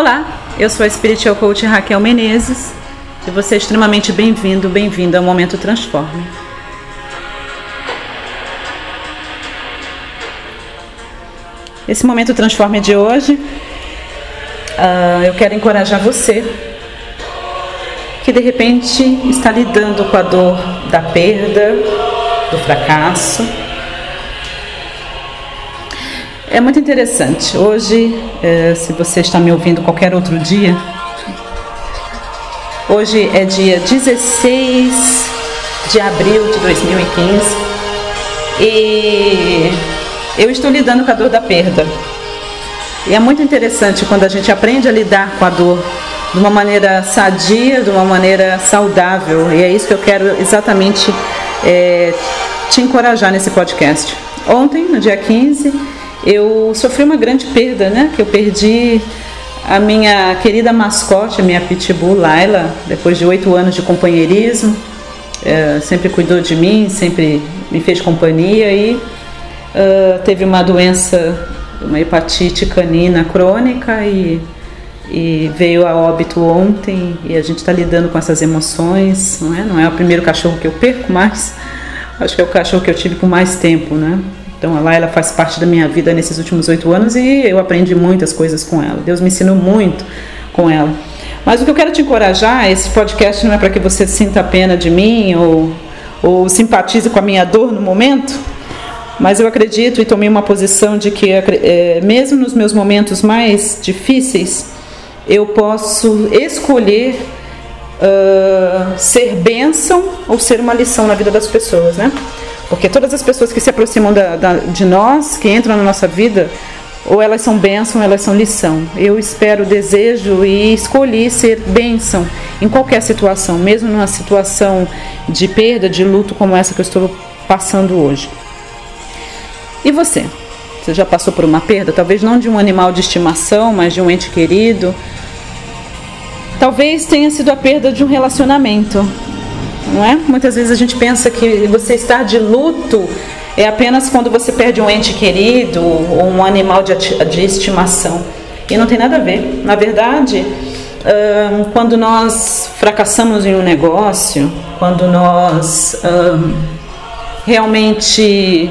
Olá, eu sou a Spiritual Coach Raquel Menezes e você é extremamente bem-vindo, bem-vinda ao Momento Transforme. Esse Momento Transforme de hoje, uh, eu quero encorajar você que de repente está lidando com a dor da perda, do fracasso, é muito interessante. Hoje, é, se você está me ouvindo qualquer outro dia, hoje é dia 16 de abril de 2015 e eu estou lidando com a dor da perda. E é muito interessante quando a gente aprende a lidar com a dor de uma maneira sadia, de uma maneira saudável. E é isso que eu quero exatamente é, te encorajar nesse podcast. Ontem, no dia 15, eu sofri uma grande perda, né? Que eu perdi a minha querida mascote, a minha pitbull Laila, depois de oito anos de companheirismo, é, sempre cuidou de mim, sempre me fez companhia e uh, teve uma doença, uma hepatite canina crônica e, e veio a óbito ontem e a gente está lidando com essas emoções, não é? Não é o primeiro cachorro que eu perco, mas acho que é o cachorro que eu tive por mais tempo, né? Então a Laila faz parte da minha vida nesses últimos oito anos e eu aprendi muitas coisas com ela. Deus me ensinou muito com ela. Mas o que eu quero te encorajar, esse podcast não é para que você sinta pena de mim ou, ou simpatize com a minha dor no momento, mas eu acredito e tomei uma posição de que, é, mesmo nos meus momentos mais difíceis, eu posso escolher uh, ser bênção ou ser uma lição na vida das pessoas, né? Porque todas as pessoas que se aproximam da, da, de nós, que entram na nossa vida, ou elas são bênção, ou elas são lição. Eu espero, desejo e escolhi ser bênção em qualquer situação, mesmo numa situação de perda, de luto como essa que eu estou passando hoje. E você? Você já passou por uma perda? Talvez não de um animal de estimação, mas de um ente querido. Talvez tenha sido a perda de um relacionamento não é? Muitas vezes a gente pensa que você estar de luto é apenas quando você perde um ente querido ou um animal de, de estimação. E não tem nada a ver. Na verdade, quando nós fracassamos em um negócio, quando nós realmente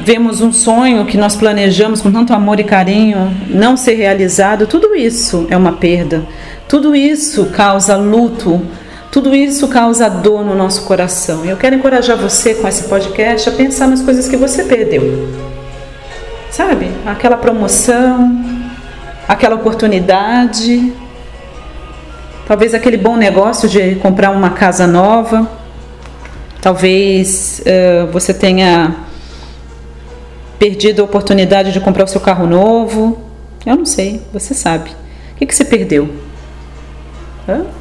vemos um sonho que nós planejamos com tanto amor e carinho não ser realizado, tudo isso é uma perda. Tudo isso causa luto tudo isso causa dor no nosso coração. Eu quero encorajar você com esse podcast a pensar nas coisas que você perdeu. Sabe? Aquela promoção, aquela oportunidade, talvez aquele bom negócio de comprar uma casa nova, talvez uh, você tenha perdido a oportunidade de comprar o seu carro novo. Eu não sei, você sabe. O que, que você perdeu? Hã?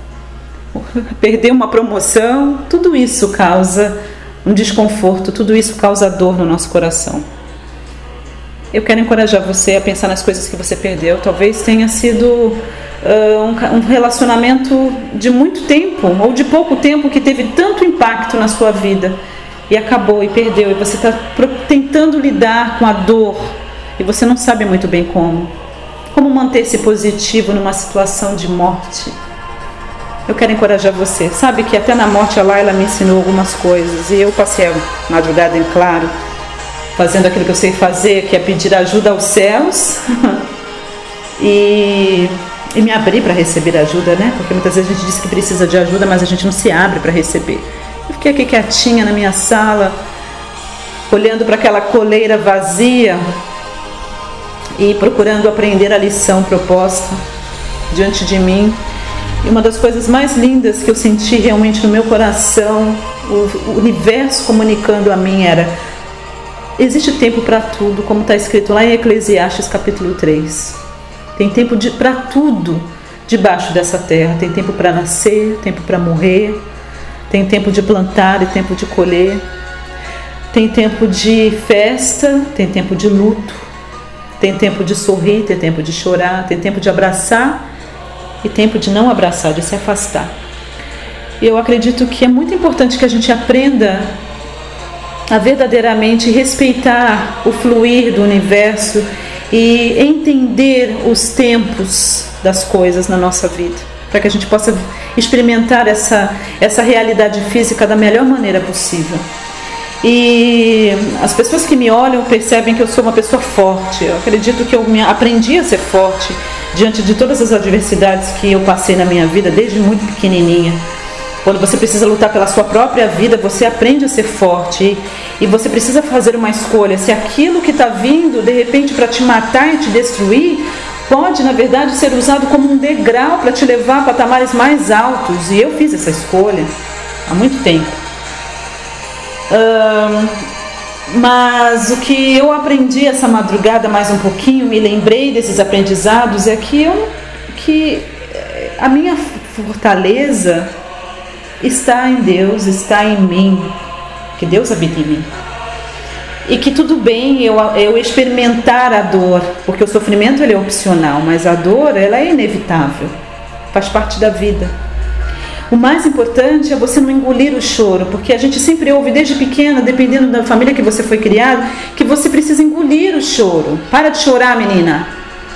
perder uma promoção, tudo isso causa um desconforto, tudo isso causa dor no nosso coração. Eu quero encorajar você a pensar nas coisas que você perdeu. Talvez tenha sido uh, um relacionamento de muito tempo ou de pouco tempo que teve tanto impacto na sua vida e acabou e perdeu, e você está tentando lidar com a dor e você não sabe muito bem como. Como manter-se positivo numa situação de morte? Eu quero encorajar você. Sabe que até na morte a Laila me ensinou algumas coisas e eu passei a madrugada em claro, fazendo aquilo que eu sei fazer, que é pedir ajuda aos céus e, e me abrir para receber ajuda, né? Porque muitas vezes a gente diz que precisa de ajuda, mas a gente não se abre para receber. Eu fiquei aqui quietinha na minha sala, olhando para aquela coleira vazia e procurando aprender a lição proposta diante de mim e uma das coisas mais lindas que eu senti realmente no meu coração, o universo comunicando a mim era: existe tempo para tudo, como está escrito lá em Eclesiastes capítulo 3. Tem tempo para tudo debaixo dessa terra. Tem tempo para nascer, tempo para morrer, tem tempo de plantar e tempo de colher. Tem tempo de festa, tem tempo de luto, tem tempo de sorrir, tem tempo de chorar, tem tempo de abraçar e tempo de não abraçar, de se afastar. Eu acredito que é muito importante que a gente aprenda a verdadeiramente respeitar o fluir do universo e entender os tempos das coisas na nossa vida, para que a gente possa experimentar essa, essa realidade física da melhor maneira possível. E as pessoas que me olham percebem que eu sou uma pessoa forte. Eu acredito que eu aprendi a ser forte diante de todas as adversidades que eu passei na minha vida desde muito pequenininha. Quando você precisa lutar pela sua própria vida, você aprende a ser forte e, você precisa fazer uma escolha. Se aquilo que está vindo de repente para te matar e te destruir pode, na verdade, ser usado como um degrau para te levar a patamares mais altos. E eu fiz essa escolha há muito tempo. Mas o que eu aprendi essa madrugada mais um pouquinho, me lembrei desses aprendizados, é que, eu, que a minha fortaleza está em Deus, está em mim, que Deus habita em mim e que tudo bem eu, eu experimentar a dor, porque o sofrimento ele é opcional, mas a dor ela é inevitável, faz parte da vida. O mais importante é você não engolir o choro, porque a gente sempre ouve desde pequena, dependendo da família que você foi criado, que você precisa engolir o choro. Para de chorar, menina.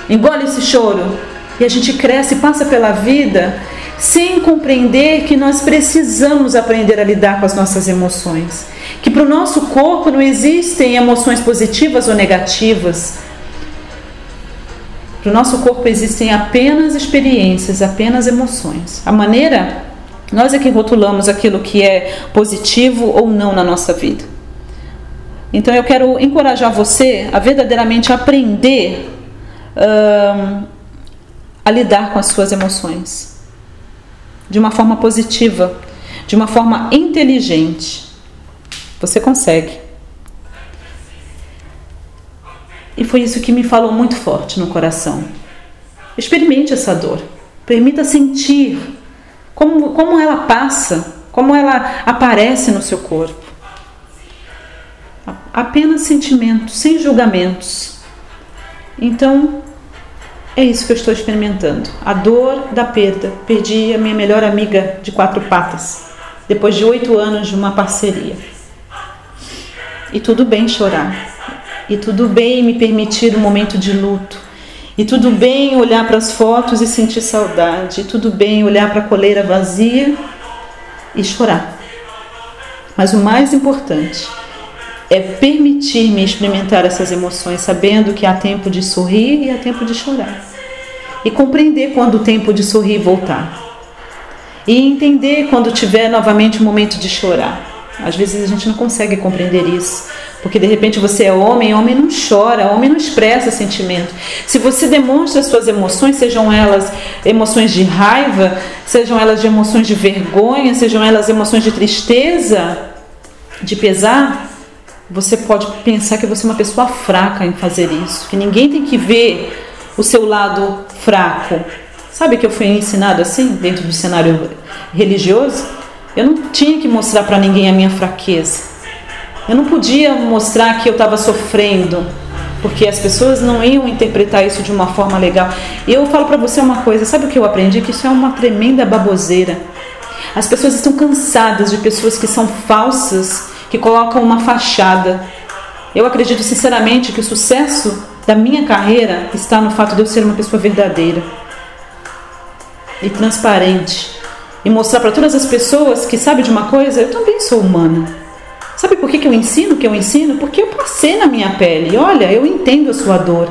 Engole esse choro. E a gente cresce, passa pela vida sem compreender que nós precisamos aprender a lidar com as nossas emoções. Que para o nosso corpo não existem emoções positivas ou negativas. Para o nosso corpo existem apenas experiências, apenas emoções. A maneira, nós é que rotulamos aquilo que é positivo ou não na nossa vida. Então eu quero encorajar você a verdadeiramente aprender a lidar com as suas emoções de uma forma positiva, de uma forma inteligente. Você consegue. E foi isso que me falou muito forte no coração. Experimente essa dor. Permita sentir como, como ela passa, como ela aparece no seu corpo. Apenas sentimentos, sem julgamentos. Então, é isso que eu estou experimentando. A dor da perda. Perdi a minha melhor amiga de quatro patas, depois de oito anos de uma parceria. E tudo bem chorar. E tudo bem me permitir um momento de luto. E tudo bem olhar para as fotos e sentir saudade. E tudo bem olhar para a coleira vazia e chorar. Mas o mais importante é permitir-me experimentar essas emoções, sabendo que há tempo de sorrir e há tempo de chorar. E compreender quando o tempo de sorrir voltar. E entender quando tiver novamente o momento de chorar. Às vezes a gente não consegue compreender isso, porque de repente você é homem, homem não chora, homem não expressa sentimento. Se você demonstra suas emoções, sejam elas emoções de raiva, sejam elas de emoções de vergonha, sejam elas emoções de tristeza, de pesar, você pode pensar que você é uma pessoa fraca em fazer isso, que ninguém tem que ver o seu lado fraco. Sabe que eu fui ensinado assim, dentro do cenário religioso? Eu não tinha que mostrar para ninguém a minha fraqueza. Eu não podia mostrar que eu estava sofrendo, porque as pessoas não iam interpretar isso de uma forma legal. E eu falo para você uma coisa: sabe o que eu aprendi? Que isso é uma tremenda baboseira. As pessoas estão cansadas de pessoas que são falsas que colocam uma fachada. Eu acredito sinceramente que o sucesso da minha carreira está no fato de eu ser uma pessoa verdadeira e transparente e mostrar para todas as pessoas que sabe de uma coisa, eu também sou humana. Sabe por que, que eu ensino o que eu ensino? Porque eu passei na minha pele. Olha, eu entendo a sua dor.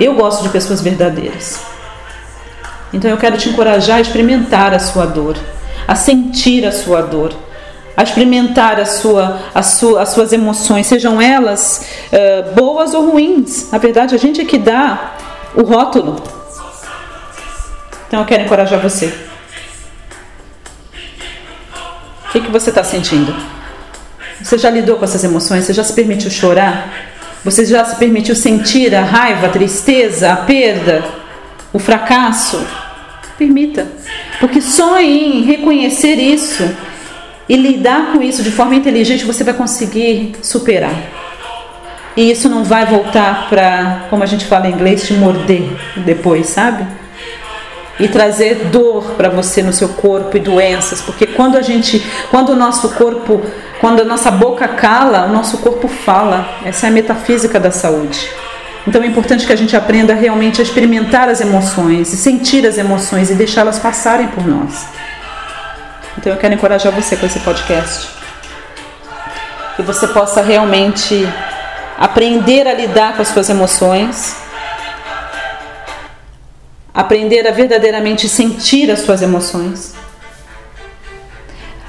Eu gosto de pessoas verdadeiras. Então eu quero te encorajar a experimentar a sua dor, a sentir a sua dor a experimentar a sua, a sua, as suas emoções, sejam elas uh, boas ou ruins. Na verdade, a gente é que dá o rótulo. Então, eu quero encorajar você. O que, que você está sentindo? Você já lidou com essas emoções? Você já se permitiu chorar? Você já se permitiu sentir a raiva, a tristeza, a perda, o fracasso? Permita. Porque só em reconhecer isso e lidar com isso de forma inteligente, você vai conseguir superar. E isso não vai voltar para, como a gente fala em inglês, te morder depois, sabe? E trazer dor para você no seu corpo e doenças, porque quando a gente, quando o nosso corpo, quando a nossa boca cala, o nosso corpo fala. Essa é a metafísica da saúde. Então é importante que a gente aprenda realmente a experimentar as emoções e sentir as emoções e deixá-las passarem por nós. Então eu quero encorajar você com esse podcast. Que você possa realmente aprender a lidar com as suas emoções, aprender a verdadeiramente sentir as suas emoções,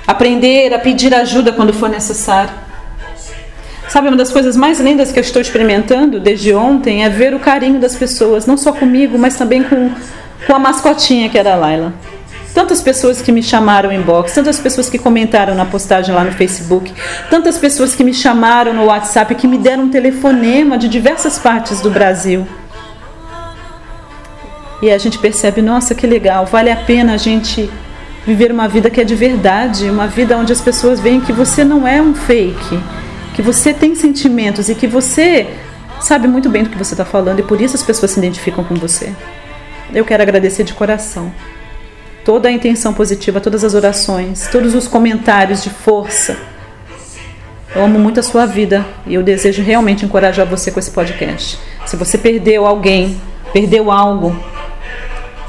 aprender a pedir ajuda quando for necessário Sabe, uma das coisas mais lindas que eu estou experimentando desde ontem é ver o carinho das pessoas, não só comigo, mas também com, com a mascotinha que era a Laila. Tantas pessoas que me chamaram em box, tantas pessoas que comentaram na postagem lá no Facebook, tantas pessoas que me chamaram no WhatsApp, que me deram um telefonema de diversas partes do Brasil. E a gente percebe, nossa, que legal, vale a pena a gente viver uma vida que é de verdade, uma vida onde as pessoas veem que você não é um fake, que você tem sentimentos e que você sabe muito bem do que você está falando e por isso as pessoas se identificam com você. Eu quero agradecer de coração toda a intenção positiva, todas as orações, todos os comentários de força. Eu amo muito a sua vida e eu desejo realmente encorajar você com esse podcast. Se você perdeu alguém, perdeu algo,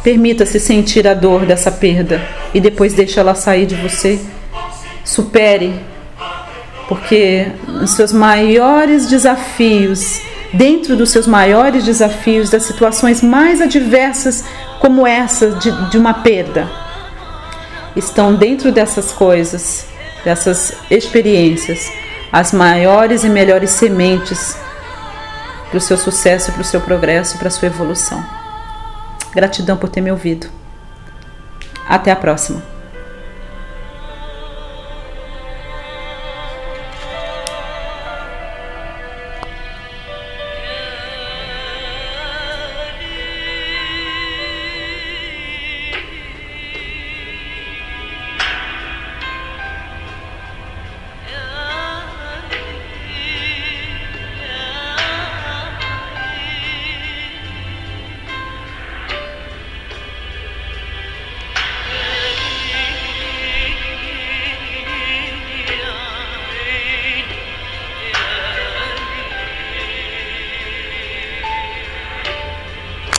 permita-se sentir a dor dessa perda e depois deixe ela sair de você. Supere porque os seus maiores desafios, dentro dos seus maiores desafios, das situações mais adversas, como essa de, de uma perda, estão dentro dessas coisas, dessas experiências, as maiores e melhores sementes para o seu sucesso, para o seu progresso, para a sua evolução. Gratidão por ter me ouvido. Até a próxima.